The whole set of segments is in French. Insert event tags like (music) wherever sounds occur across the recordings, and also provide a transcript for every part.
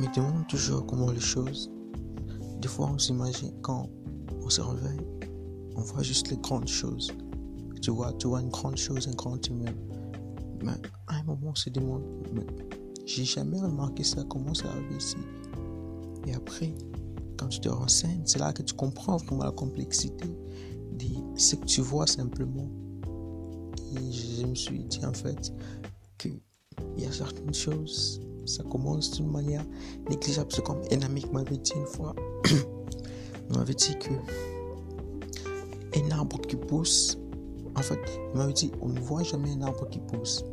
me demande toujours comment les choses. Des fois, on s'imagine quand on se réveille, on voit juste les grandes choses. Tu vois, tu vois une grande chose, un grand immeuble. Mais à un moment, on se demande, mais j'ai jamais remarqué ça, comment ça arrive ici? Et après, quand tu te renseignes, c'est là que tu comprends vraiment la complexité de ce que tu vois simplement. Et je me suis dit en fait qu'il y a certaines choses, ça commence d'une manière négligeable. C'est comme un ami m'avait dit une fois, (clears throat) il m'avait dit que un arbre qui pousse, en fait, il m'avait dit on ne voit jamais un arbre qui pousse.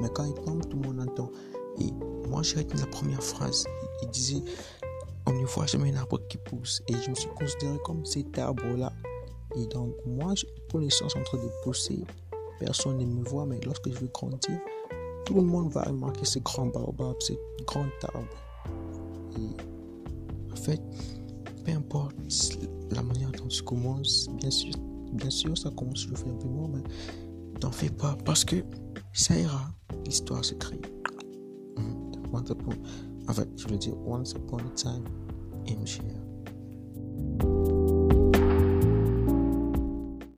Mais quand il tombe, tout le monde entend. Et moi, j'ai retenu la première phrase. Il disait on ne voit jamais un arbre qui pousse. Et je me suis considéré comme cet arbre-là. Et donc, moi, je suis en train de pousser. Personne ne me voit, mais lorsque je vais grandir, tout le monde va remarquer ce grand baobab, ce grand arbre. En fait, peu importe la manière dont tu commences, bien sûr, bien sûr, ça commence toujours un peu moins, mais t'en fais pas parce que ça ira. L'histoire se crée. Once upon, en fait, je veux dire, once upon a time share.